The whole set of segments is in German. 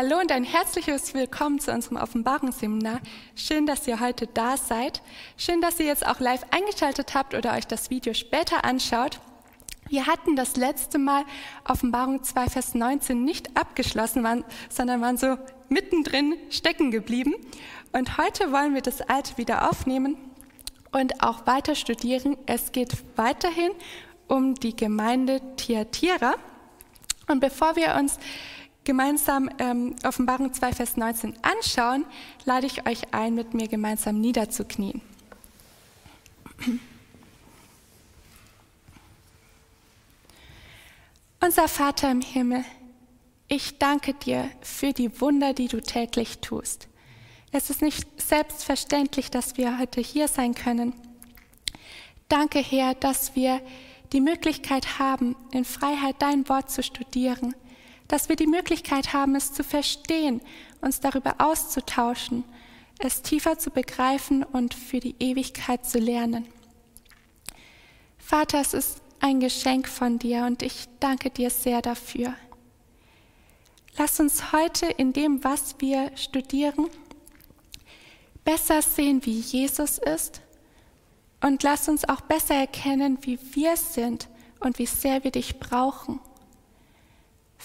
Hallo und ein herzliches Willkommen zu unserem Offenbarungsseminar. Schön, dass ihr heute da seid. Schön, dass ihr jetzt auch live eingeschaltet habt oder euch das Video später anschaut. Wir hatten das letzte Mal Offenbarung 2, Vers 19 nicht abgeschlossen, sondern waren so mittendrin stecken geblieben. Und heute wollen wir das Alte wieder aufnehmen und auch weiter studieren. Es geht weiterhin um die Gemeinde Thyatira. Und bevor wir uns gemeinsam ähm, Offenbarung 2, Vers 19 anschauen, lade ich euch ein, mit mir gemeinsam niederzuknien. Unser Vater im Himmel, ich danke dir für die Wunder, die du täglich tust. Es ist nicht selbstverständlich, dass wir heute hier sein können. Danke, Herr, dass wir die Möglichkeit haben, in Freiheit dein Wort zu studieren dass wir die Möglichkeit haben, es zu verstehen, uns darüber auszutauschen, es tiefer zu begreifen und für die Ewigkeit zu lernen. Vater, es ist ein Geschenk von dir und ich danke dir sehr dafür. Lass uns heute in dem, was wir studieren, besser sehen, wie Jesus ist und lass uns auch besser erkennen, wie wir sind und wie sehr wir dich brauchen.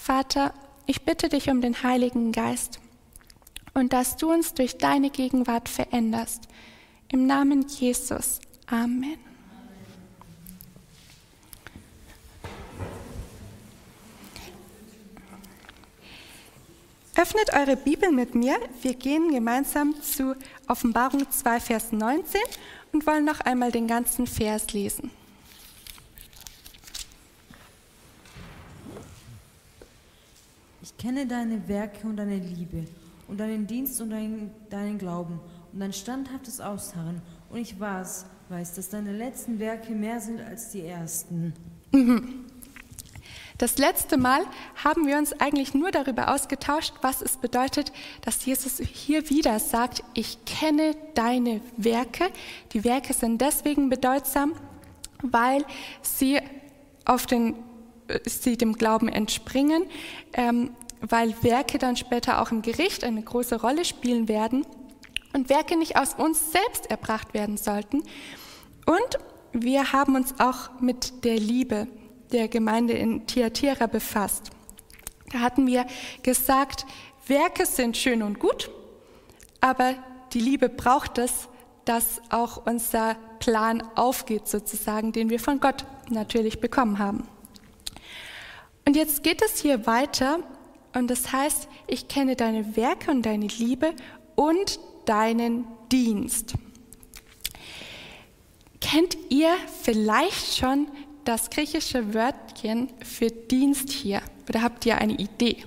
Vater, ich bitte dich um den Heiligen Geist und dass du uns durch deine Gegenwart veränderst. Im Namen Jesus. Amen. Öffnet eure Bibel mit mir. Wir gehen gemeinsam zu Offenbarung 2, Vers 19 und wollen noch einmal den ganzen Vers lesen. Kenne deine Werke und deine Liebe und deinen Dienst und deinen, deinen Glauben und dein standhaftes Ausharren. Und ich weiß, weiß, dass deine letzten Werke mehr sind als die ersten. Das letzte Mal haben wir uns eigentlich nur darüber ausgetauscht, was es bedeutet, dass Jesus hier wieder sagt, ich kenne deine Werke. Die Werke sind deswegen bedeutsam, weil sie auf den äh, sie dem Glauben entspringen. Ähm, weil Werke dann später auch im Gericht eine große Rolle spielen werden und Werke nicht aus uns selbst erbracht werden sollten. Und wir haben uns auch mit der Liebe der Gemeinde in Thyatira befasst. Da hatten wir gesagt, Werke sind schön und gut, aber die Liebe braucht es, dass auch unser Plan aufgeht, sozusagen, den wir von Gott natürlich bekommen haben. Und jetzt geht es hier weiter und das heißt, ich kenne deine Werke und deine Liebe und deinen Dienst. Kennt ihr vielleicht schon das griechische Wörtchen für Dienst hier? Oder habt ihr eine Idee?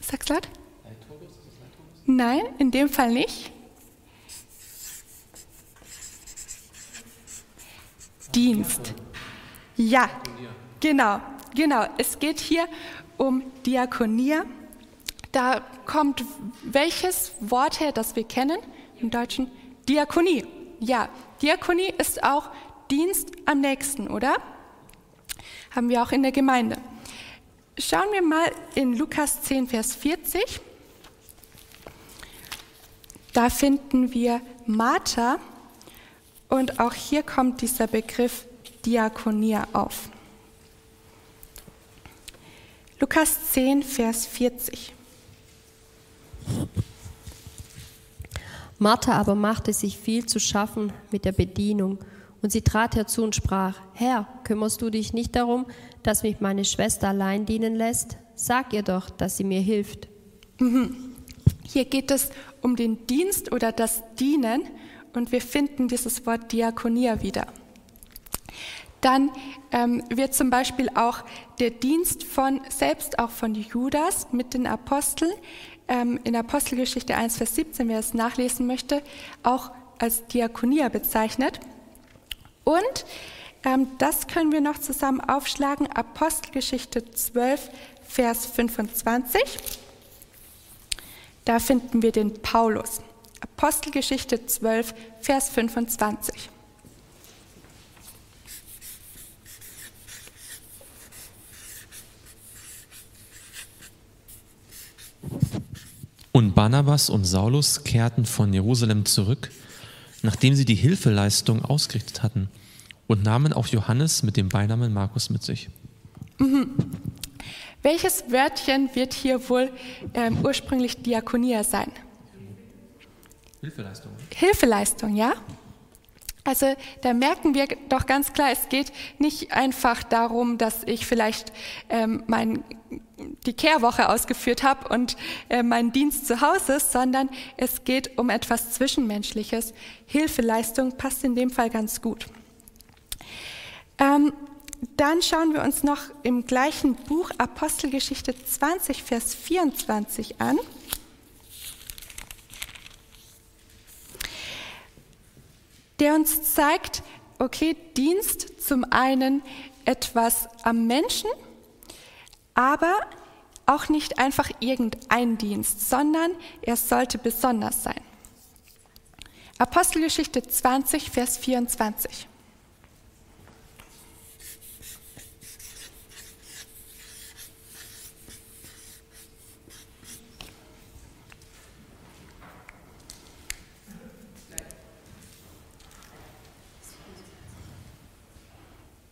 Sag's laut. Nein, in dem Fall nicht. Dienst. Ja, genau, genau. Es geht hier um Diakonia. Da kommt welches Wort her, das wir kennen im Deutschen? Diakonie. Ja, Diakonie ist auch Dienst am nächsten, oder? Haben wir auch in der Gemeinde. Schauen wir mal in Lukas 10, Vers 40. Da finden wir Martha und auch hier kommt dieser Begriff Diakonia auf. Lukas 10, Vers 40. Martha aber machte sich viel zu schaffen mit der Bedienung, und sie trat herzu und sprach, Herr, kümmerst du dich nicht darum, dass mich meine Schwester allein dienen lässt? Sag ihr doch, dass sie mir hilft. Mhm. Hier geht es um den Dienst oder das Dienen, und wir finden dieses Wort Diakonia wieder. Dann ähm, wird zum Beispiel auch der Dienst von, selbst auch von Judas mit den Aposteln, ähm, in Apostelgeschichte 1, Vers 17, wer es nachlesen möchte, auch als Diakonia bezeichnet. Und ähm, das können wir noch zusammen aufschlagen, Apostelgeschichte 12, Vers 25. Da finden wir den Paulus. Apostelgeschichte 12, Vers 25. Und Barnabas und Saulus kehrten von Jerusalem zurück, nachdem sie die Hilfeleistung ausgerichtet hatten, und nahmen auch Johannes mit dem Beinamen Markus mit sich. Welches Wörtchen wird hier wohl ähm, ursprünglich Diakonia sein? Hilfeleistung. Hilfeleistung, ja? Also da merken wir doch ganz klar, es geht nicht einfach darum, dass ich vielleicht ähm, mein, die Kehrwoche ausgeführt habe und äh, mein Dienst zu Hause ist, sondern es geht um etwas Zwischenmenschliches. Hilfeleistung passt in dem Fall ganz gut. Ähm, dann schauen wir uns noch im gleichen Buch Apostelgeschichte 20, Vers 24 an. Der uns zeigt, okay, Dienst zum einen etwas am Menschen, aber auch nicht einfach irgendein Dienst, sondern er sollte besonders sein. Apostelgeschichte 20, Vers 24.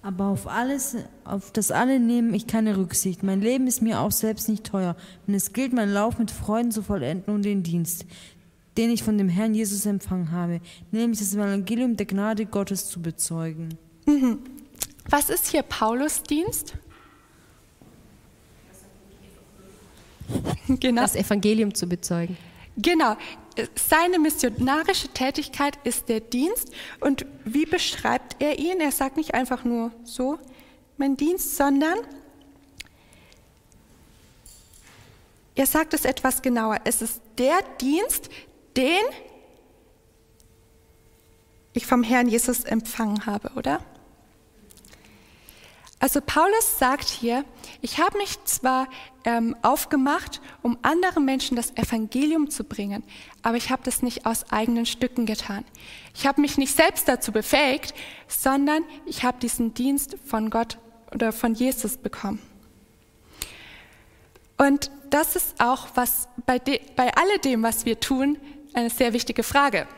Aber auf alles, auf das alle nehme ich keine Rücksicht. Mein Leben ist mir auch selbst nicht teuer, denn es gilt, meinen Lauf mit Freuden zu vollenden und den Dienst, den ich von dem Herrn Jesus empfangen habe, nämlich das Evangelium der Gnade Gottes zu bezeugen. Mhm. Was ist hier Paulus Dienst? Genau. Das Evangelium zu bezeugen. Genau. Seine missionarische Tätigkeit ist der Dienst. Und wie beschreibt er ihn? Er sagt nicht einfach nur so, mein Dienst, sondern er sagt es etwas genauer. Es ist der Dienst, den ich vom Herrn Jesus empfangen habe, oder? Also Paulus sagt hier, ich habe mich zwar ähm, aufgemacht, um anderen Menschen das Evangelium zu bringen, aber ich habe das nicht aus eigenen Stücken getan. Ich habe mich nicht selbst dazu befähigt, sondern ich habe diesen Dienst von Gott oder von Jesus bekommen. Und das ist auch was bei, de, bei alledem, was wir tun, eine sehr wichtige Frage.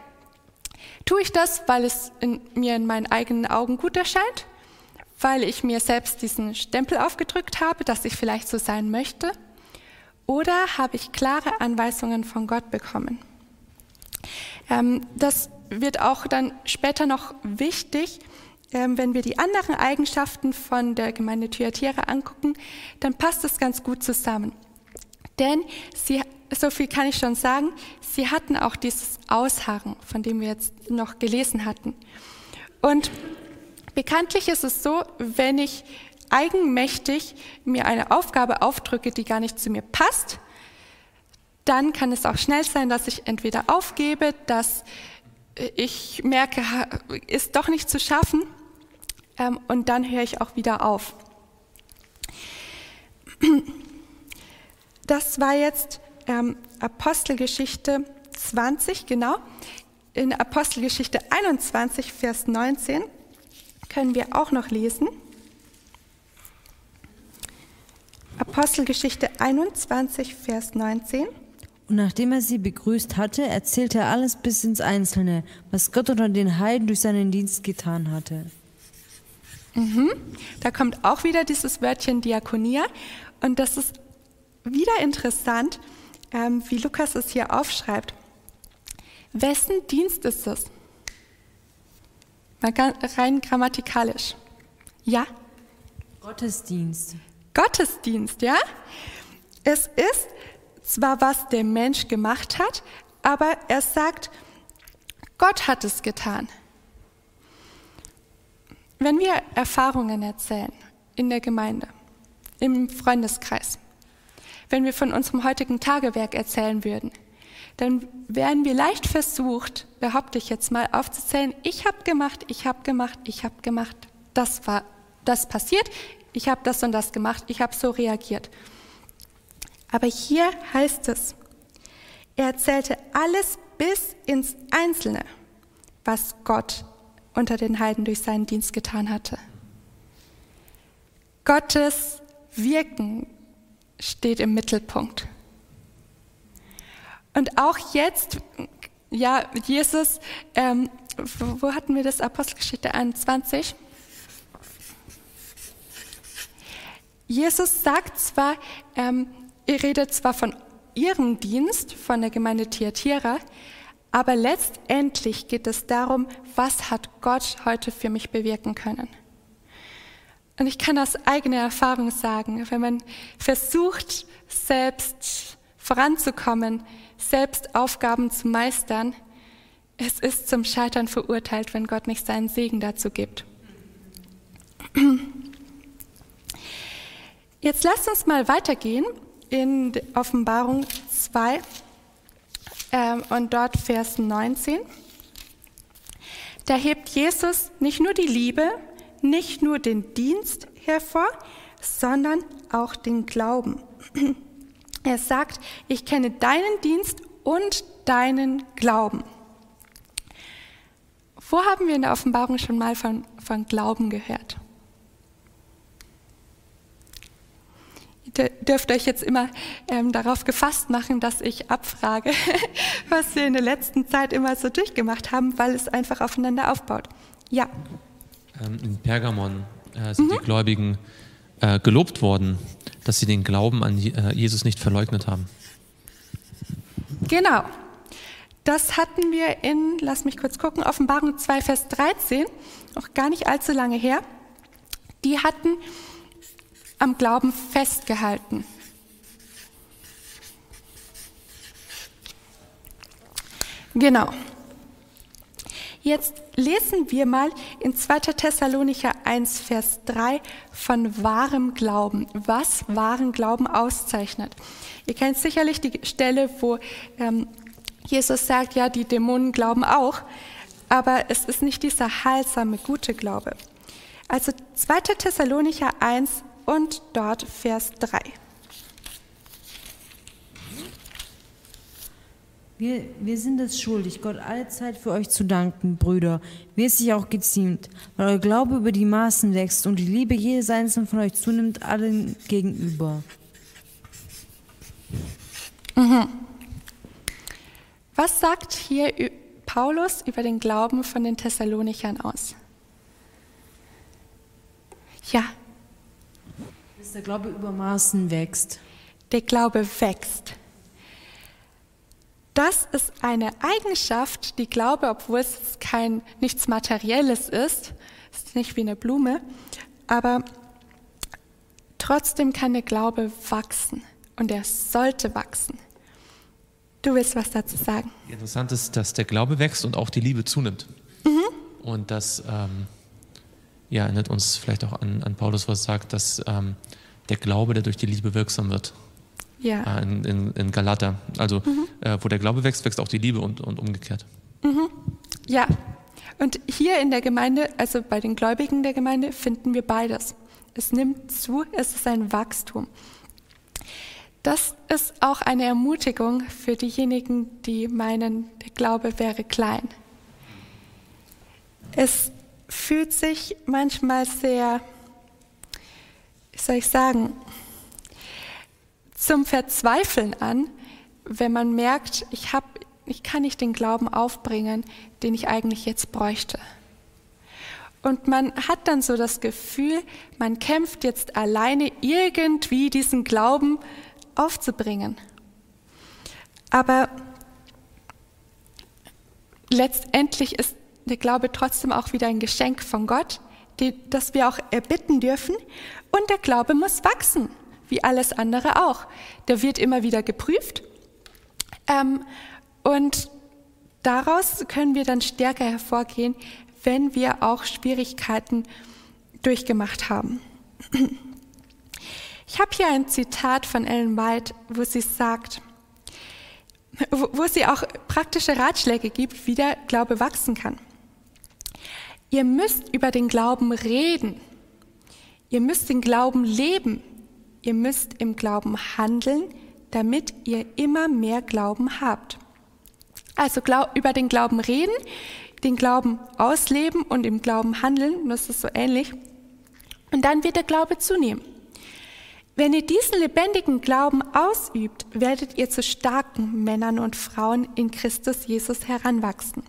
Tue ich das, weil es in, mir in meinen eigenen Augen gut erscheint? Weil ich mir selbst diesen Stempel aufgedrückt habe, dass ich vielleicht so sein möchte? Oder habe ich klare Anweisungen von Gott bekommen? Ähm, das wird auch dann später noch wichtig, ähm, wenn wir die anderen Eigenschaften von der Gemeinde Thyatira angucken, dann passt es ganz gut zusammen. Denn sie, so viel kann ich schon sagen, sie hatten auch dieses Ausharren, von dem wir jetzt noch gelesen hatten. Und Bekanntlich ist es so, wenn ich eigenmächtig mir eine Aufgabe aufdrücke, die gar nicht zu mir passt, dann kann es auch schnell sein, dass ich entweder aufgebe, dass ich merke, ist doch nicht zu schaffen, ähm, und dann höre ich auch wieder auf. Das war jetzt ähm, Apostelgeschichte 20, genau. In Apostelgeschichte 21, Vers 19 können wir auch noch lesen. Apostelgeschichte 21, Vers 19. Und nachdem er sie begrüßt hatte, erzählte er alles bis ins Einzelne, was Gott unter den Heiden durch seinen Dienst getan hatte. Mhm. Da kommt auch wieder dieses Wörtchen Diakonia. Und das ist wieder interessant, ähm, wie Lukas es hier aufschreibt. Wessen Dienst ist es? Mal rein grammatikalisch. Ja? Gottesdienst. Gottesdienst, ja? Es ist zwar, was der Mensch gemacht hat, aber er sagt, Gott hat es getan. Wenn wir Erfahrungen erzählen in der Gemeinde, im Freundeskreis, wenn wir von unserem heutigen Tagewerk erzählen würden, dann werden wir leicht versucht, behaupte ich jetzt mal, aufzuzählen, ich habe gemacht, ich habe gemacht, ich habe gemacht, das war das passiert, ich habe das und das gemacht, ich habe so reagiert. Aber hier heißt es, er erzählte alles bis ins Einzelne, was Gott unter den Heiden durch seinen Dienst getan hatte. Gottes Wirken steht im Mittelpunkt. Und auch jetzt, ja, Jesus, ähm, wo, hatten wir das Apostelgeschichte 21? Jesus sagt zwar, ähm, ihr redet zwar von ihrem Dienst, von der Gemeinde Thyatira, aber letztendlich geht es darum, was hat Gott heute für mich bewirken können. Und ich kann aus eigener Erfahrung sagen, wenn man versucht, selbst voranzukommen, selbst Aufgaben zu meistern, es ist zum Scheitern verurteilt, wenn Gott nicht seinen Segen dazu gibt. Jetzt lasst uns mal weitergehen in Offenbarung 2 ähm, und dort Vers 19. Da hebt Jesus nicht nur die Liebe, nicht nur den Dienst hervor, sondern auch den Glauben. Er sagt, ich kenne deinen Dienst und deinen Glauben. Wo haben wir in der Offenbarung schon mal von, von Glauben gehört? Ihr dürft euch jetzt immer ähm, darauf gefasst machen, dass ich abfrage, was wir in der letzten Zeit immer so durchgemacht haben, weil es einfach aufeinander aufbaut. Ja. Ähm, in Pergamon äh, sind mhm. die Gläubigen äh, gelobt worden, dass sie den Glauben an äh, Jesus nicht verleugnet haben. Genau. Das hatten wir in, lass mich kurz gucken, Offenbarung 2, Vers 13, auch gar nicht allzu lange her. Die hatten am Glauben festgehalten. Genau. Jetzt lesen wir mal in 2. Thessalonicher 1, Vers 3 von wahrem Glauben, was wahren Glauben auszeichnet. Ihr kennt sicherlich die Stelle, wo ähm, Jesus sagt, ja, die Dämonen glauben auch, aber es ist nicht dieser heilsame, gute Glaube. Also 2. Thessalonicher 1 und dort Vers 3. Wir, wir sind es schuldig, Gott alle Zeit für euch zu danken, Brüder, wie es sich auch geziemt, weil euer Glaube über die Maßen wächst und die Liebe jedes Einzelnen von euch zunimmt allen gegenüber. Mhm. Was sagt hier Paulus über den Glauben von den Thessalonichern aus? Ja. Dass der Glaube über Maßen wächst. Der Glaube wächst. Das ist eine Eigenschaft, die Glaube, obwohl es kein nichts Materielles ist, ist nicht wie eine Blume, aber trotzdem kann der Glaube wachsen und er sollte wachsen. Du willst was dazu sagen? Interessant ist, dass der Glaube wächst und auch die Liebe zunimmt. Mhm. Und das ähm, ja, erinnert uns vielleicht auch an, an Paulus, was sagt, dass ähm, der Glaube, der durch die Liebe wirksam wird. Ja. Äh, in, in, in, Galater. Also, mhm. äh, wo der Glaube wächst, wächst auch die Liebe und, und umgekehrt. Mhm. Ja. Und hier in der Gemeinde, also bei den Gläubigen der Gemeinde, finden wir beides. Es nimmt zu, es ist ein Wachstum. Das ist auch eine Ermutigung für diejenigen, die meinen, der Glaube wäre klein. Es fühlt sich manchmal sehr, wie soll ich sagen, zum Verzweifeln an, wenn man merkt, ich, hab, ich kann nicht den Glauben aufbringen, den ich eigentlich jetzt bräuchte. Und man hat dann so das Gefühl, man kämpft jetzt alleine irgendwie diesen Glauben aufzubringen. Aber letztendlich ist der Glaube trotzdem auch wieder ein Geschenk von Gott, die, das wir auch erbitten dürfen. Und der Glaube muss wachsen, wie alles andere auch. Der wird immer wieder geprüft. Ähm, und daraus können wir dann stärker hervorgehen, wenn wir auch Schwierigkeiten durchgemacht haben. Ich habe hier ein Zitat von Ellen White, wo sie sagt, wo sie auch praktische Ratschläge gibt, wie der Glaube wachsen kann. Ihr müsst über den Glauben reden. Ihr müsst den Glauben leben. Ihr müsst im Glauben handeln, damit ihr immer mehr Glauben habt. Also über den Glauben reden, den Glauben ausleben und im Glauben handeln, das ist so ähnlich. Und dann wird der Glaube zunehmen. Wenn ihr diesen lebendigen Glauben ausübt, werdet ihr zu starken Männern und Frauen in Christus Jesus heranwachsen.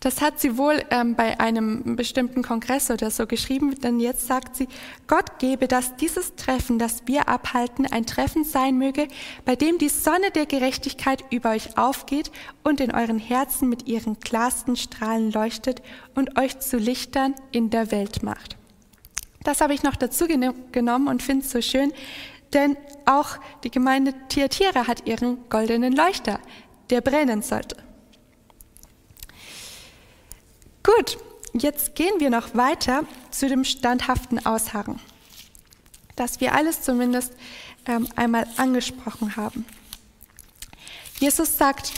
Das hat sie wohl ähm, bei einem bestimmten Kongress oder so geschrieben, denn jetzt sagt sie, Gott gebe, dass dieses Treffen, das wir abhalten, ein Treffen sein möge, bei dem die Sonne der Gerechtigkeit über euch aufgeht und in euren Herzen mit ihren klarsten Strahlen leuchtet und euch zu Lichtern in der Welt macht. Das habe ich noch dazu genommen und finde es so schön, denn auch die Gemeinde Thyatira hat ihren goldenen Leuchter, der brennen sollte. Gut, jetzt gehen wir noch weiter zu dem standhaften Ausharren, das wir alles zumindest ähm, einmal angesprochen haben. Jesus sagt,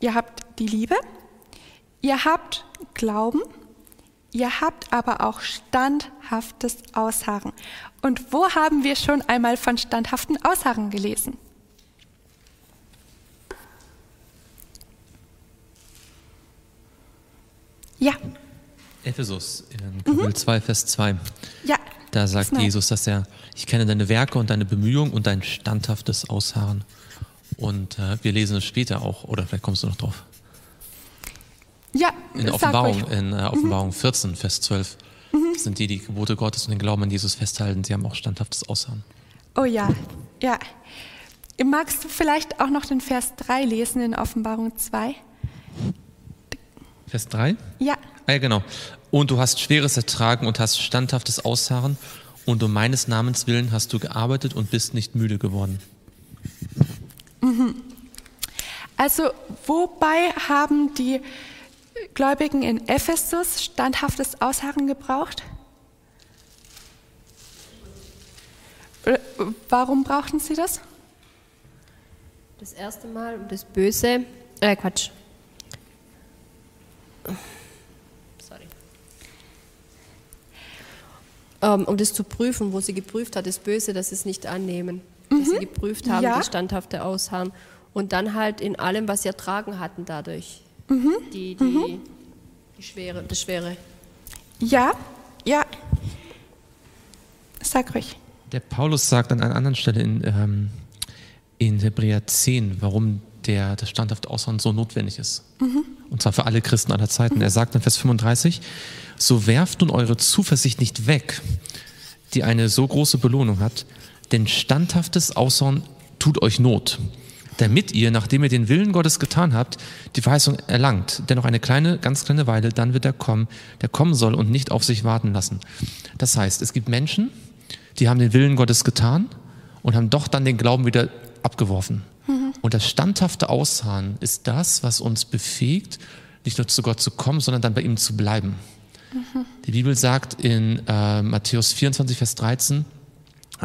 ihr habt die Liebe, ihr habt Glauben, ihr habt aber auch standhaftes Ausharren. Und wo haben wir schon einmal von standhaften Ausharren gelesen? Ja. Ephesus, in Kapitel mhm. 2, Vers 2. Ja. Da sagt das Jesus, dass er, ich kenne deine Werke und deine Bemühungen und dein standhaftes Ausharren. Und äh, wir lesen es später auch, oder vielleicht kommst du noch drauf. Ja, in der Offenbarung, in äh, Offenbarung mhm. 14, Vers 12. Mhm. Das sind die, die Gebote Gottes und den Glauben an Jesus festhalten. Sie haben auch standhaftes Ausharren. Oh ja, ja. Magst du vielleicht auch noch den Vers 3 lesen in Offenbarung 2? Vers 3? Ja. Ah, ja, genau. Und du hast Schweres ertragen und hast standhaftes Ausharren und um meines Namens willen hast du gearbeitet und bist nicht müde geworden. Mhm. Also wobei haben die Gläubigen in Ephesus standhaftes Ausharren gebraucht? Äh, warum brauchten sie das? Das erste Mal um das Böse, äh Quatsch, Sorry. Ähm, um das zu prüfen, wo sie geprüft hat, das Böse, dass sie es nicht annehmen. Mhm. Dass sie geprüft haben, ja. das standhafte Ausharren. Und dann halt in allem, was sie ertragen hatten dadurch. Mhm. Die, die, mhm. die Schwere, das Schwere. Ja, ja. Sag ruhig. Der Paulus sagt an einer anderen Stelle in, ähm, in Hebräer 10, warum der, das standhafte Ausharren so notwendig ist. Mhm. Und zwar für alle Christen aller Zeiten. Er sagt in Vers 35, so werft nun eure Zuversicht nicht weg, die eine so große Belohnung hat, denn standhaftes Ausharren tut euch Not, damit ihr, nachdem ihr den Willen Gottes getan habt, die Verheißung erlangt. Denn noch eine kleine, ganz kleine Weile, dann wird er kommen, der kommen soll und nicht auf sich warten lassen. Das heißt, es gibt Menschen, die haben den Willen Gottes getan und haben doch dann den Glauben wieder abgeworfen. Mhm. Und das standhafte Ausharren ist das, was uns befähigt, nicht nur zu Gott zu kommen, sondern dann bei ihm zu bleiben. Mhm. Die Bibel sagt in äh, Matthäus 24, Vers 13,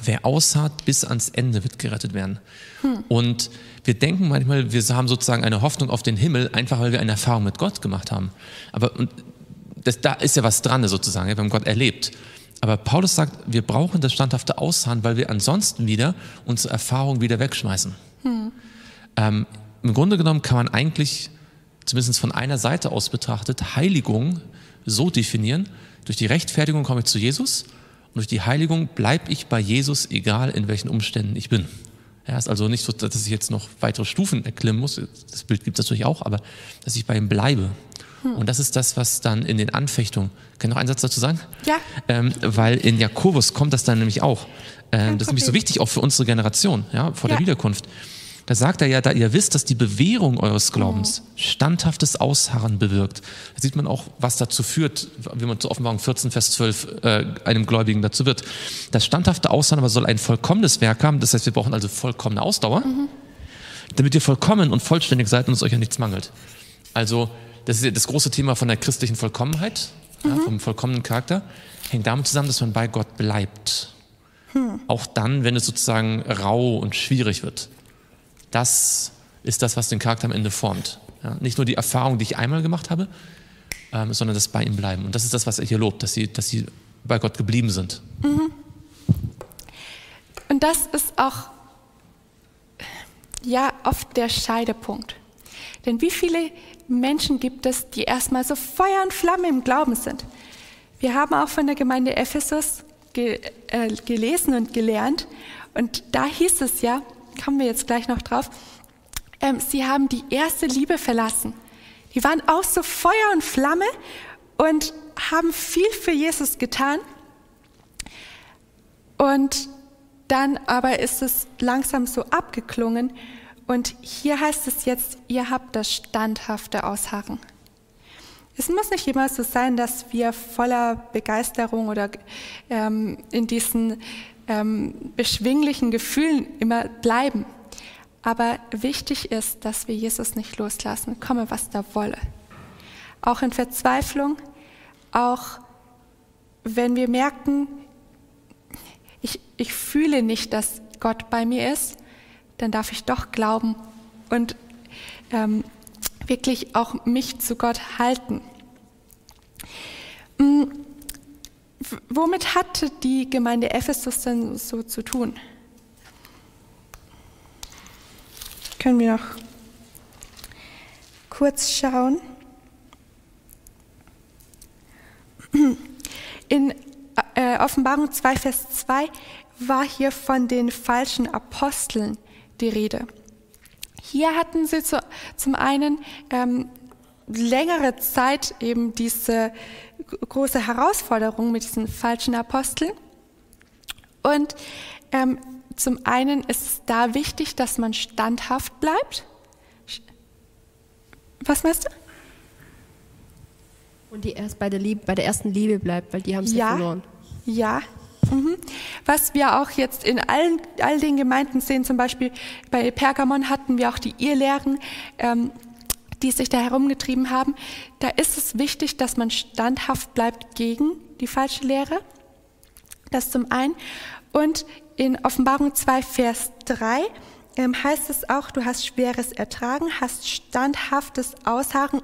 wer ausharrt bis ans Ende wird gerettet werden. Mhm. Und wir denken manchmal, wir haben sozusagen eine Hoffnung auf den Himmel, einfach weil wir eine Erfahrung mit Gott gemacht haben. Aber das, da ist ja was dran sozusagen, wir haben Gott erlebt. Aber Paulus sagt, wir brauchen das standhafte Ausharren, weil wir ansonsten wieder unsere Erfahrung wieder wegschmeißen. Hm. Ähm, Im Grunde genommen kann man eigentlich, zumindest von einer Seite aus betrachtet, Heiligung so definieren, durch die Rechtfertigung komme ich zu Jesus und durch die Heiligung bleibe ich bei Jesus, egal in welchen Umständen ich bin. Ja, ist also nicht so, dass ich jetzt noch weitere Stufen erklimmen muss. Das Bild gibt es natürlich auch, aber dass ich bei ihm bleibe. Hm. Und das ist das, was dann in den Anfechtungen, kann ich noch einen Satz dazu sagen? Ja. Ähm, weil in Jakobus kommt das dann nämlich auch. Ähm, das ist nämlich so wichtig auch für unsere Generation, ja, vor ja. der Wiederkunft. Da sagt er ja, da ihr wisst, dass die Bewährung eures Glaubens mhm. standhaftes Ausharren bewirkt. Da sieht man auch, was dazu führt, wie man zu Offenbarung 14, Vers 12 äh, einem Gläubigen dazu wird. Das standhafte Ausharren aber soll ein vollkommenes Werk haben. Das heißt, wir brauchen also vollkommene Ausdauer, mhm. damit ihr vollkommen und vollständig seid und es euch an nichts mangelt. Also, das ist das große Thema von der christlichen Vollkommenheit, mhm. ja, vom vollkommenen Charakter, hängt damit zusammen, dass man bei Gott bleibt. Hm. Auch dann, wenn es sozusagen rau und schwierig wird. Das ist das, was den Charakter am Ende formt. Ja, nicht nur die Erfahrung, die ich einmal gemacht habe, ähm, sondern das bei ihm bleiben. Und das ist das, was er hier lobt, dass sie, dass sie bei Gott geblieben sind. Mhm. Und das ist auch ja oft der Scheidepunkt. Denn wie viele Menschen gibt es, die erstmal so Feuer und Flamme im Glauben sind? Wir haben auch von der Gemeinde Ephesus ge, äh, gelesen und gelernt. Und da hieß es ja, kommen wir jetzt gleich noch drauf, ähm, sie haben die erste Liebe verlassen. Die waren auch so Feuer und Flamme und haben viel für Jesus getan. Und dann aber ist es langsam so abgeklungen. Und hier heißt es jetzt, ihr habt das standhafte Ausharren. Es muss nicht immer so sein, dass wir voller Begeisterung oder ähm, in diesen ähm, beschwinglichen Gefühlen immer bleiben. Aber wichtig ist, dass wir Jesus nicht loslassen, komme was da wolle. Auch in Verzweiflung, auch wenn wir merken, ich, ich fühle nicht, dass Gott bei mir ist, dann darf ich doch glauben und ähm, wirklich auch mich zu Gott halten. Mm, womit hatte die Gemeinde Ephesus denn so zu tun? Können wir noch kurz schauen. In äh, Offenbarung 2, Vers 2 war hier von den falschen Aposteln die Rede. Hier hatten sie zu, zum einen ähm, längere Zeit eben diese große Herausforderung mit diesen falschen Aposteln. Und ähm, zum einen ist es da wichtig, dass man standhaft bleibt. Was meinst du? Und die erst bei der, Liebe, bei der ersten Liebe bleibt, weil die haben sie ja, verloren. Ja. Was wir auch jetzt in allen, all den Gemeinden sehen, zum Beispiel bei Pergamon hatten wir auch die Irrlehren, ähm, die sich da herumgetrieben haben. Da ist es wichtig, dass man standhaft bleibt gegen die falsche Lehre. Das zum einen. Und in Offenbarung 2, Vers 3 ähm, heißt es auch, du hast schweres Ertragen, hast standhaftes Ausharren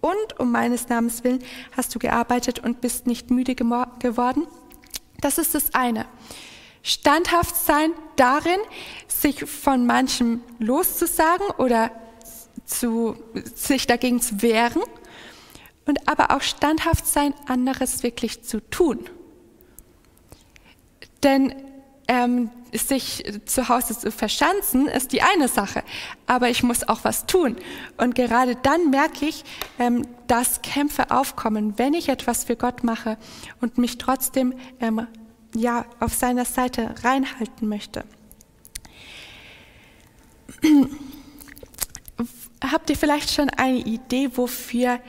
und um meines Namens willen hast du gearbeitet und bist nicht müde geworden. Das ist das eine. Standhaft sein darin, sich von manchem loszusagen oder zu, sich dagegen zu wehren und aber auch standhaft sein, anderes wirklich zu tun. Denn ähm, sich zu Hause zu verschanzen, ist die eine Sache, aber ich muss auch was tun. Und gerade dann merke ich, ähm, dass Kämpfe aufkommen, wenn ich etwas für Gott mache und mich trotzdem ähm, ja, auf seiner Seite reinhalten möchte. Habt ihr vielleicht schon eine Idee, wofür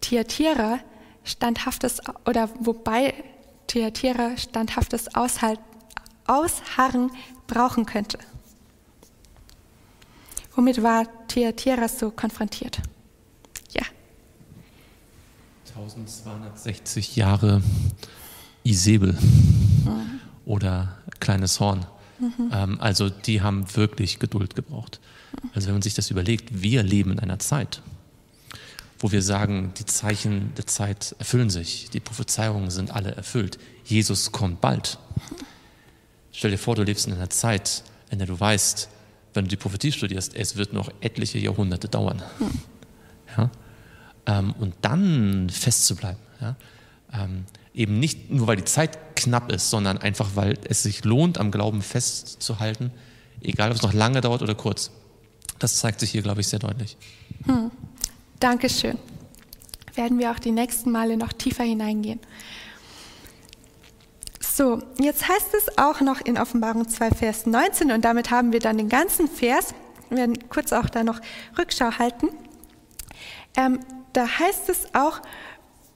Tiatira standhaftes oder wobei Tiatira standhaftes Aushalt, Ausharren brauchen könnte? Womit war Tiatira so konfrontiert? Ja. 1260 Jahre Isabel mhm. oder Kleines Horn. Mhm. Ähm, also die haben wirklich Geduld gebraucht. Also wenn man sich das überlegt, wir leben in einer Zeit, wo wir sagen, die Zeichen der Zeit erfüllen sich, die Prophezeiungen sind alle erfüllt, Jesus kommt bald. Stell dir vor, du lebst in einer Zeit, in der du weißt, wenn du die Prophetie studierst, es wird noch etliche Jahrhunderte dauern. Mhm. Ja? Ähm, und dann festzubleiben. Ja? Ähm, eben nicht nur, weil die Zeit knapp ist, sondern einfach, weil es sich lohnt, am Glauben festzuhalten, egal ob es noch lange dauert oder kurz. Das zeigt sich hier, glaube ich, sehr deutlich. Hm. Dankeschön. Werden wir auch die nächsten Male noch tiefer hineingehen. So, jetzt heißt es auch noch in Offenbarung 2, Vers 19, und damit haben wir dann den ganzen Vers. Wir werden kurz auch da noch Rückschau halten. Ähm, da heißt es auch,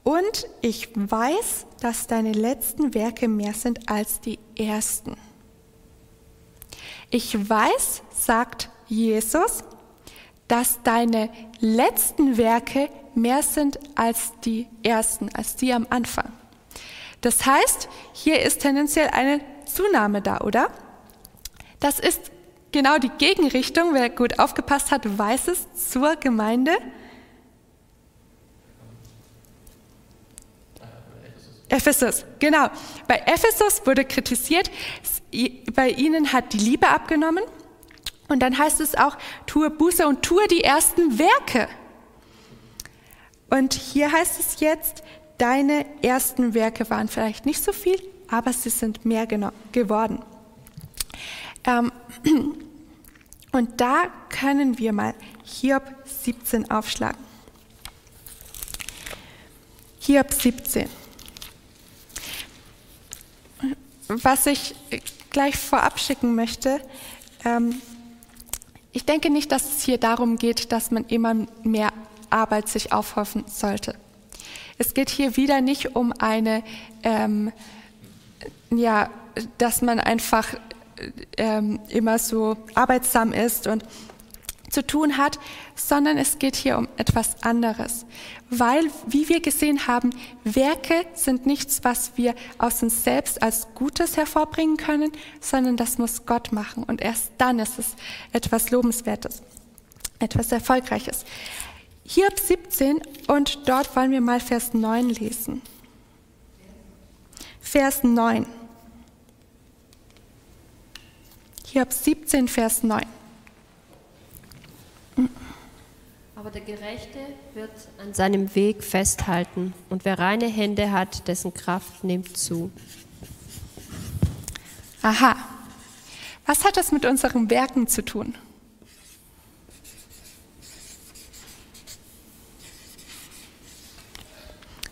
und ich weiß, dass deine letzten Werke mehr sind als die ersten. Ich weiß, sagt Jesus, dass deine letzten Werke mehr sind als die ersten, als die am Anfang. Das heißt, hier ist tendenziell eine Zunahme da, oder? Das ist genau die Gegenrichtung, wer gut aufgepasst hat, weiß es, zur Gemeinde Ephesus, genau. Bei Ephesus wurde kritisiert, bei ihnen hat die Liebe abgenommen. Und dann heißt es auch, tue Buße und tue die ersten Werke. Und hier heißt es jetzt, deine ersten Werke waren vielleicht nicht so viel, aber sie sind mehr geworden. Ähm, und da können wir mal Hiob 17 aufschlagen. Hiob 17. Was ich gleich vorab schicken möchte, ähm, ich denke nicht, dass es hier darum geht, dass man immer mehr Arbeit sich aufhoffen sollte. Es geht hier wieder nicht um eine, ähm, ja, dass man einfach ähm, immer so arbeitsam ist und zu tun hat, sondern es geht hier um etwas anderes. Weil, wie wir gesehen haben, Werke sind nichts, was wir aus uns selbst als Gutes hervorbringen können, sondern das muss Gott machen. Und erst dann ist es etwas Lobenswertes, etwas Erfolgreiches. Hiob 17 und dort wollen wir mal Vers 9 lesen. Vers 9. Hiob 17, Vers 9. Aber der Gerechte wird an seinem Weg festhalten, und wer reine Hände hat, dessen Kraft nimmt zu. Aha. Was hat das mit unseren Werken zu tun?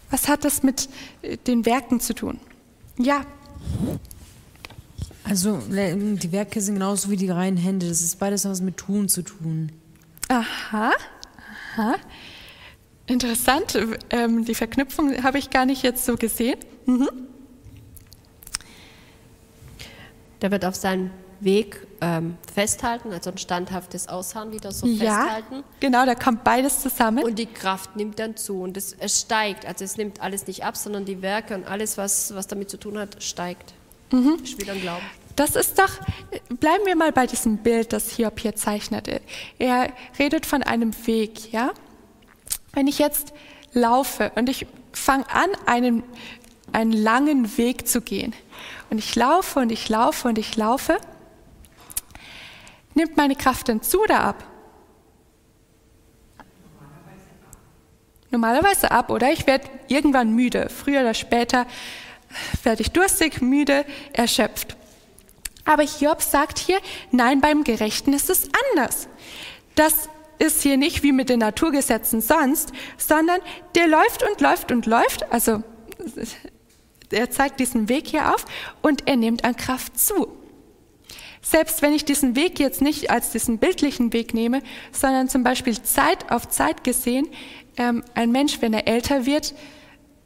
Was hat das mit äh, den Werken zu tun? Ja. Also die Werke sind genauso wie die reinen Hände. Das ist beides was mit Tun zu tun. Aha. Aha. Interessant. Ähm, die Verknüpfung habe ich gar nicht jetzt so gesehen. Mhm. Der wird auf seinen Weg ähm, festhalten, also ein standhaftes Ausharren wieder so ja, festhalten. Genau, da kommt beides zusammen. Und die Kraft nimmt dann zu und es, es, steigt. Also es nimmt alles nicht ab, sondern die Werke und alles, was, was damit zu tun hat, steigt. Mhm. Ist wieder ein Glauben. Das ist doch, bleiben wir mal bei diesem Bild, das Hiob hier zeichnet. Er redet von einem Weg, ja? Wenn ich jetzt laufe und ich fange an, einen, einen langen Weg zu gehen und ich laufe und ich laufe und ich laufe, nimmt meine Kraft dann zu oder ab? Normalerweise ab, oder? Ich werde irgendwann müde. Früher oder später werde ich durstig, müde, erschöpft. Aber Hiob sagt hier, nein, beim Gerechten ist es anders. Das ist hier nicht wie mit den Naturgesetzen sonst, sondern der läuft und läuft und läuft, also er zeigt diesen Weg hier auf und er nimmt an Kraft zu. Selbst wenn ich diesen Weg jetzt nicht als diesen bildlichen Weg nehme, sondern zum Beispiel Zeit auf Zeit gesehen, ähm, ein Mensch, wenn er älter wird,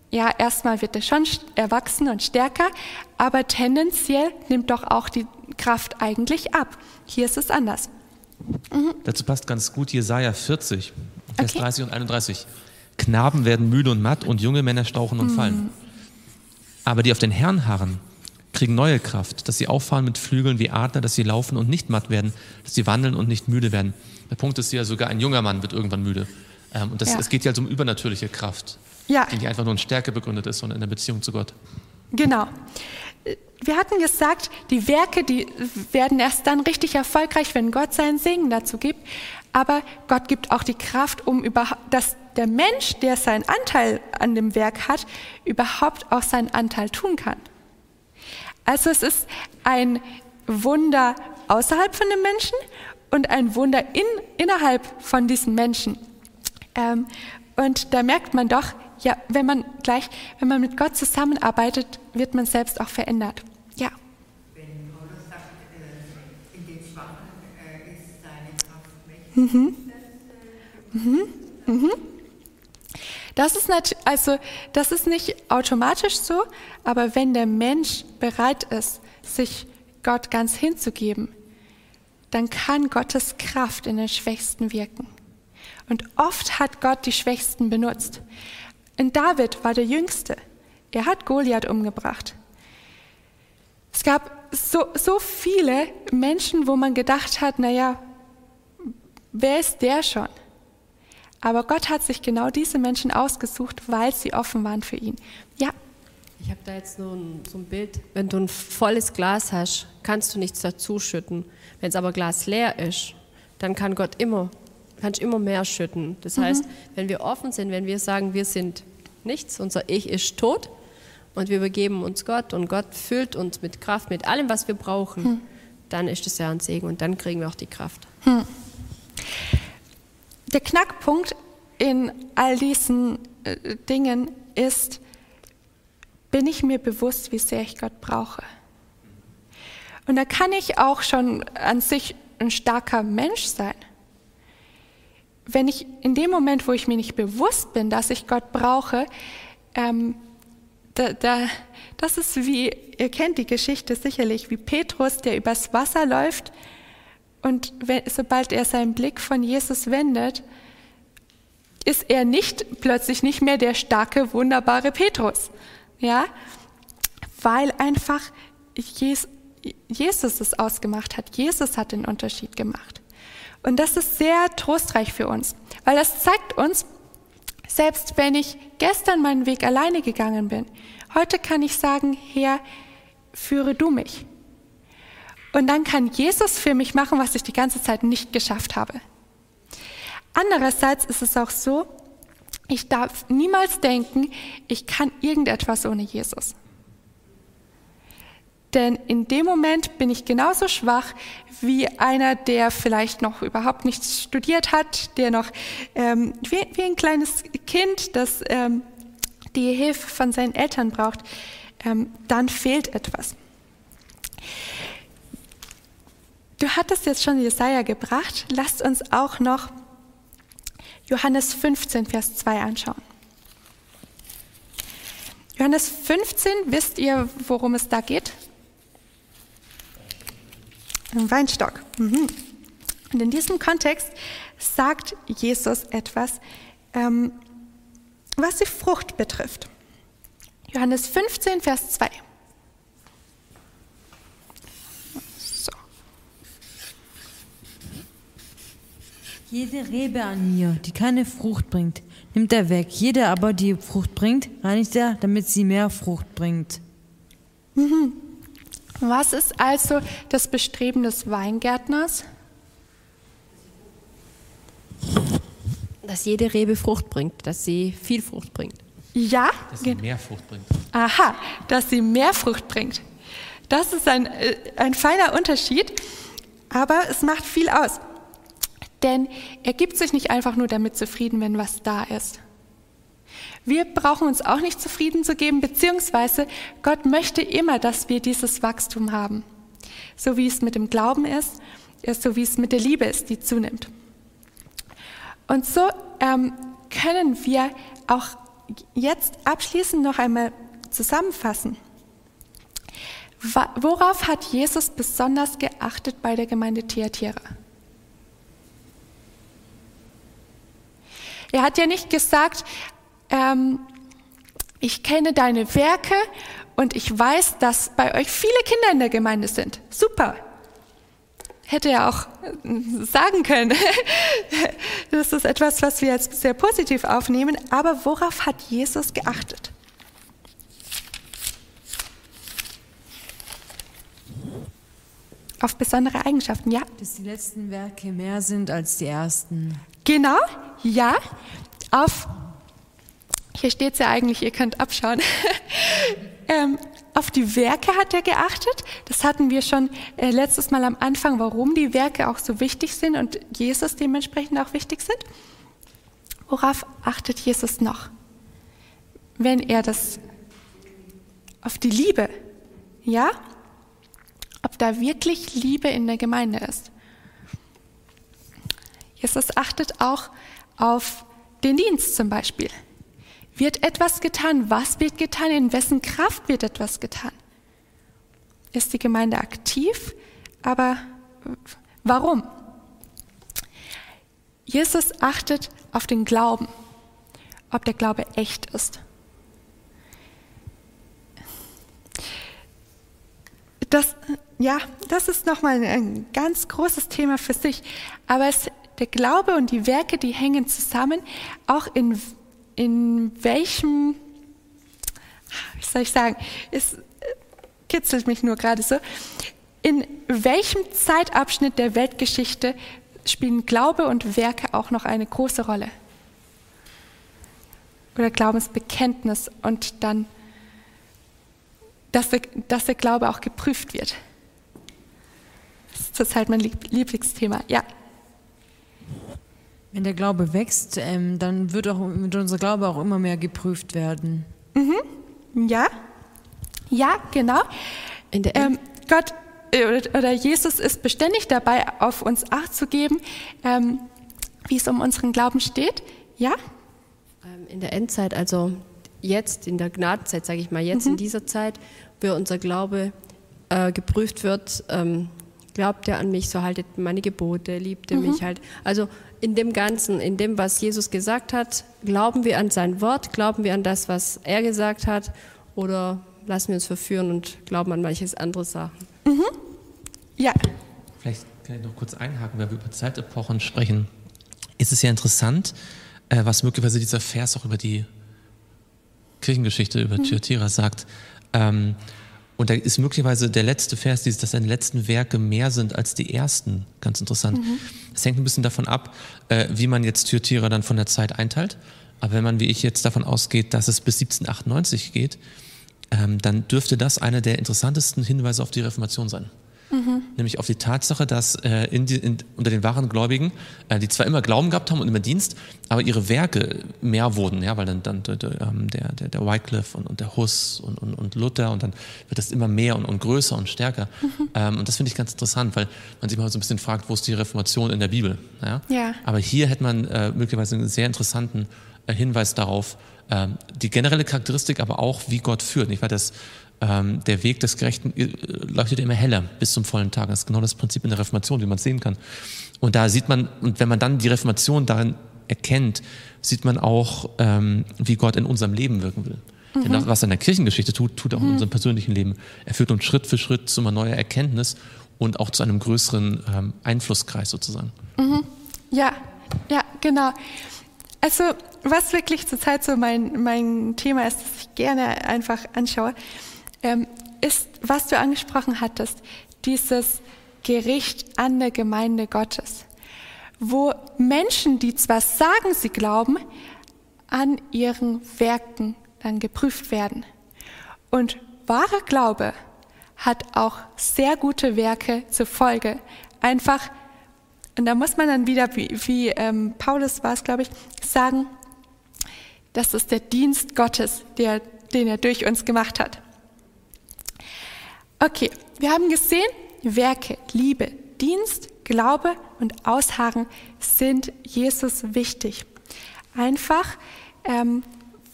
ja, erstmal wird er schon erwachsen und stärker, aber tendenziell nimmt doch auch die Kraft eigentlich ab. Hier ist es anders. Mhm. Dazu passt ganz gut Jesaja 40, Vers okay. 30 und 31. Knaben werden müde und matt und junge Männer stauchen und mhm. fallen. Aber die auf den Herrn harren, kriegen neue Kraft, dass sie auffahren mit Flügeln wie Adler, dass sie laufen und nicht matt werden, dass sie wandeln und nicht müde werden. Der Punkt ist ja, sogar ein junger Mann wird irgendwann müde. Ähm, und das, ja. es geht ja also um übernatürliche Kraft, ja. die einfach nur in Stärke begründet ist, sondern in der Beziehung zu Gott. Genau. Wir hatten gesagt, die Werke, die werden erst dann richtig erfolgreich, wenn Gott seinen Segen dazu gibt. Aber Gott gibt auch die Kraft, um überhaupt, dass der Mensch, der seinen Anteil an dem Werk hat, überhaupt auch seinen Anteil tun kann. Also es ist ein Wunder außerhalb von dem Menschen und ein Wunder in, innerhalb von diesen Menschen. Ähm, und da merkt man doch, ja, wenn man gleich, wenn man mit Gott zusammenarbeitet, wird man selbst auch verändert. Ja. Wenn Paulus sagt, in den Schwachen ist seine Kraft mächtig, mhm. das, äh, mhm. Mhm. Das ist, nicht, also, das ist nicht automatisch so, aber wenn der Mensch bereit ist, sich Gott ganz hinzugeben, dann kann Gottes Kraft in den Schwächsten wirken. Und oft hat Gott die Schwächsten benutzt. Und David war der Jüngste. Er hat Goliath umgebracht. Es gab so, so viele Menschen, wo man gedacht hat, naja, wer ist der schon? Aber Gott hat sich genau diese Menschen ausgesucht, weil sie offen waren für ihn. Ja. Ich habe da jetzt nur ein, so ein Bild. Wenn du ein volles Glas hast, kannst du nichts dazu schütten. Wenn es aber Glas leer ist, dann kann Gott immer, kannst immer mehr schütten. Das mhm. heißt, wenn wir offen sind, wenn wir sagen, wir sind nichts, unser Ich ist tot und wir übergeben uns Gott und Gott füllt uns mit Kraft, mit allem, was wir brauchen, hm. dann ist es ja ein Segen und dann kriegen wir auch die Kraft. Hm. Der Knackpunkt in all diesen äh, Dingen ist, bin ich mir bewusst, wie sehr ich Gott brauche. Und da kann ich auch schon an sich ein starker Mensch sein. Wenn ich in dem Moment, wo ich mir nicht bewusst bin, dass ich Gott brauche, ähm, da, da, das ist wie, ihr kennt die Geschichte sicherlich, wie Petrus, der übers Wasser läuft und wenn, sobald er seinen Blick von Jesus wendet, ist er nicht plötzlich nicht mehr der starke, wunderbare Petrus, ja, weil einfach Jesus, Jesus es ausgemacht hat. Jesus hat den Unterschied gemacht. Und das ist sehr trostreich für uns, weil das zeigt uns, selbst wenn ich gestern meinen Weg alleine gegangen bin, heute kann ich sagen, Herr, führe du mich. Und dann kann Jesus für mich machen, was ich die ganze Zeit nicht geschafft habe. Andererseits ist es auch so, ich darf niemals denken, ich kann irgendetwas ohne Jesus. Denn in dem Moment bin ich genauso schwach wie einer, der vielleicht noch überhaupt nichts studiert hat, der noch ähm, wie, wie, ein kleines Kind, das ähm, die Hilfe von seinen Eltern braucht. Ähm, dann fehlt etwas. Du hattest jetzt schon Jesaja gebracht. Lasst uns auch noch Johannes 15, Vers 2 anschauen. Johannes 15, wisst ihr, worum es da geht? Ein Weinstock. Mhm. Und in diesem Kontext sagt Jesus etwas, ähm, was die Frucht betrifft. Johannes 15, Vers 2. Jede Rebe an mir, die keine Frucht bringt, nimmt er weg. Jede aber, die Frucht bringt, reinigt er, damit sie mehr Frucht bringt. Mhm. Was ist also das Bestreben des Weingärtners? Dass jede Rebe Frucht bringt, dass sie viel Frucht bringt. Ja. Dass sie mehr Frucht bringt. Aha, dass sie mehr Frucht bringt. Das ist ein, äh, ein feiner Unterschied, aber es macht viel aus. Denn er gibt sich nicht einfach nur damit zufrieden, wenn was da ist. Wir brauchen uns auch nicht zufrieden zu geben, beziehungsweise Gott möchte immer, dass wir dieses Wachstum haben. So wie es mit dem Glauben ist, so wie es mit der Liebe ist, die zunimmt. Und so ähm, können wir auch jetzt abschließend noch einmal zusammenfassen. Worauf hat Jesus besonders geachtet bei der Gemeinde Thyatira? Er hat ja nicht gesagt, ähm, ich kenne deine Werke und ich weiß, dass bei euch viele Kinder in der Gemeinde sind. Super. Hätte er auch äh, sagen können. Das ist etwas, was wir jetzt sehr positiv aufnehmen. Aber worauf hat Jesus geachtet? Auf besondere Eigenschaften, ja. Dass die letzten Werke mehr sind als die ersten. Genau, ja. Auf hier steht es ja eigentlich, ihr könnt abschauen. ähm, auf die Werke hat er geachtet. Das hatten wir schon äh, letztes Mal am Anfang, warum die Werke auch so wichtig sind und Jesus dementsprechend auch wichtig sind. Worauf achtet Jesus noch? Wenn er das auf die Liebe, ja? Ob da wirklich Liebe in der Gemeinde ist. Jesus achtet auch auf den Dienst zum Beispiel. Wird etwas getan? Was wird getan? In wessen Kraft wird etwas getan? Ist die Gemeinde aktiv? Aber warum? Jesus achtet auf den Glauben, ob der Glaube echt ist. Das, ja, das ist nochmal ein ganz großes Thema für sich. Aber es, der Glaube und die Werke, die hängen zusammen, auch in in welchem, wie soll ich sagen, es kitzelt mich nur gerade so, in welchem Zeitabschnitt der Weltgeschichte spielen Glaube und Werke auch noch eine große Rolle? Oder Glaubensbekenntnis und dann dass der, dass der Glaube auch geprüft wird. Das ist zurzeit mein Lieblingsthema. Ja. Wenn der Glaube wächst, ähm, dann wird, auch, wird unser Glaube auch immer mehr geprüft werden. Mhm. Ja. Ja, genau. Ähm, Gott äh, oder Jesus ist beständig dabei, auf uns Acht zu geben, ähm, wie es um unseren Glauben steht. Ja? Ähm, in der Endzeit, also jetzt in der Gnadenzeit, sage ich mal, jetzt mhm. in dieser Zeit, wo unser Glaube äh, geprüft wird, ähm, glaubt er an mich, so haltet meine Gebote, liebt er mhm. mich halt. Also in dem Ganzen, in dem, was Jesus gesagt hat, glauben wir an sein Wort, glauben wir an das, was er gesagt hat, oder lassen wir uns verführen und glauben an manches andere Sachen. Mhm. Ja. Vielleicht kann ich noch kurz einhaken, wenn wir über Zeitepochen sprechen. Ist es ja interessant, äh, was möglicherweise dieser Vers auch über die Kirchengeschichte, über mhm. Thyatira sagt. Ähm, und da ist möglicherweise der letzte Vers, dieses, dass seine letzten Werke mehr sind als die ersten. Ganz interessant. Mhm. Es hängt ein bisschen davon ab, äh, wie man jetzt Thyatira dann von der Zeit einteilt. Aber wenn man, wie ich jetzt davon ausgeht, dass es bis 1798 geht, ähm, dann dürfte das einer der interessantesten Hinweise auf die Reformation sein. Mhm. Nämlich auf die Tatsache, dass äh, in die, in, unter den wahren Gläubigen, äh, die zwar immer Glauben gehabt haben und immer Dienst, aber ihre Werke mehr wurden, ja, weil dann, dann der, ähm, der, der, der Wycliffe und, und der Huss und, und, und Luther und dann wird das immer mehr und, und größer und stärker. Mhm. Ähm, und das finde ich ganz interessant, weil man sich mal so ein bisschen fragt, wo ist die Reformation in der Bibel? Ja? ja. Aber hier hätte man äh, möglicherweise einen sehr interessanten äh, Hinweis darauf, ähm, die generelle Charakteristik, aber auch, wie Gott führt. Nicht? Weil das ähm, der Weg des Gerechten äh, leuchtet immer heller bis zum vollen Tag. Das ist genau das Prinzip in der Reformation, wie man sehen kann. Und da sieht man, und wenn man dann die Reformation darin erkennt, sieht man auch, ähm, wie Gott in unserem Leben wirken will. Mhm. Denn was er in der Kirchengeschichte tut, tut er auch mhm. in unserem persönlichen Leben. Er führt uns Schritt für Schritt zu einer neuen Erkenntnis und auch zu einem größeren ähm, Einflusskreis sozusagen. Mhm. Ja, ja, genau. Also was wirklich zurzeit so mein, mein Thema ist, das ich gerne einfach anschaue, ist, was du angesprochen hattest, dieses Gericht an der Gemeinde Gottes, wo Menschen, die zwar sagen, sie glauben, an ihren Werken dann geprüft werden. Und wahrer Glaube hat auch sehr gute Werke zur Folge. Einfach, und da muss man dann wieder, wie, wie ähm, Paulus war es, glaube ich, sagen, das ist der Dienst Gottes, der, den er durch uns gemacht hat. Okay, wir haben gesehen, Werke, Liebe, Dienst, Glaube und Ausharren sind Jesus wichtig. Einfach, ähm,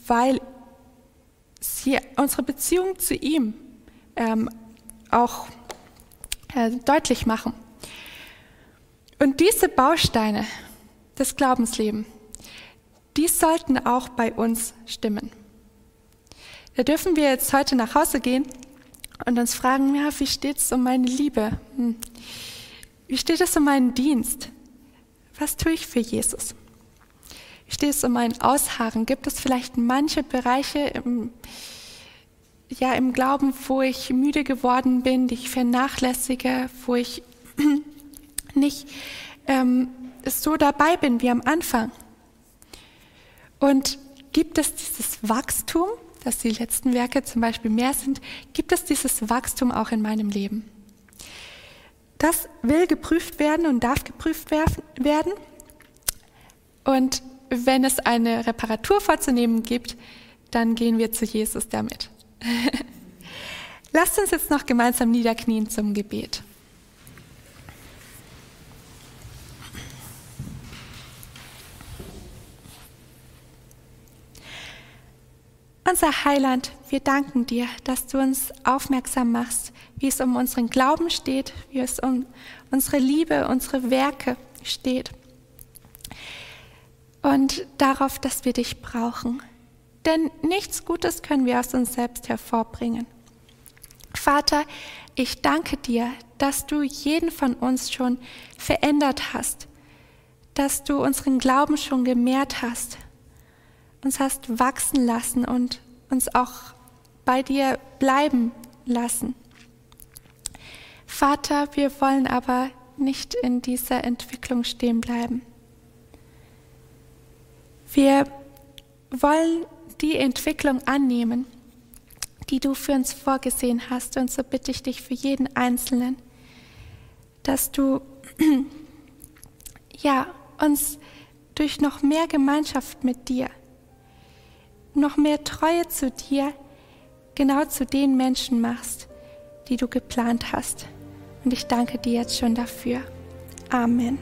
weil sie unsere Beziehung zu ihm ähm, auch äh, deutlich machen. Und diese Bausteine des Glaubenslebens, die sollten auch bei uns stimmen. Da dürfen wir jetzt heute nach Hause gehen und uns fragen, ja, wie steht es um meine Liebe? Hm. Wie steht es um meinen Dienst? Was tue ich für Jesus? Wie steht es um mein Ausharren? Gibt es vielleicht manche Bereiche im, ja, im Glauben, wo ich müde geworden bin, die ich vernachlässige, wo ich nicht ähm, so dabei bin wie am Anfang? Und gibt es dieses Wachstum, dass die letzten Werke zum Beispiel mehr sind, gibt es dieses Wachstum auch in meinem Leben. Das will geprüft werden und darf geprüft werden. Und wenn es eine Reparatur vorzunehmen gibt, dann gehen wir zu Jesus damit. Lasst uns jetzt noch gemeinsam niederknien zum Gebet. Unser Heiland, wir danken dir, dass du uns aufmerksam machst, wie es um unseren Glauben steht, wie es um unsere Liebe, unsere Werke steht. Und darauf, dass wir dich brauchen. Denn nichts Gutes können wir aus uns selbst hervorbringen. Vater, ich danke dir, dass du jeden von uns schon verändert hast, dass du unseren Glauben schon gemehrt hast, uns hast wachsen lassen und uns auch bei dir bleiben lassen. Vater, wir wollen aber nicht in dieser Entwicklung stehen bleiben. Wir wollen die Entwicklung annehmen, die du für uns vorgesehen hast. Und so bitte ich dich für jeden Einzelnen, dass du ja, uns durch noch mehr Gemeinschaft mit dir, noch mehr Treue zu dir, genau zu den Menschen machst, die du geplant hast. Und ich danke dir jetzt schon dafür. Amen.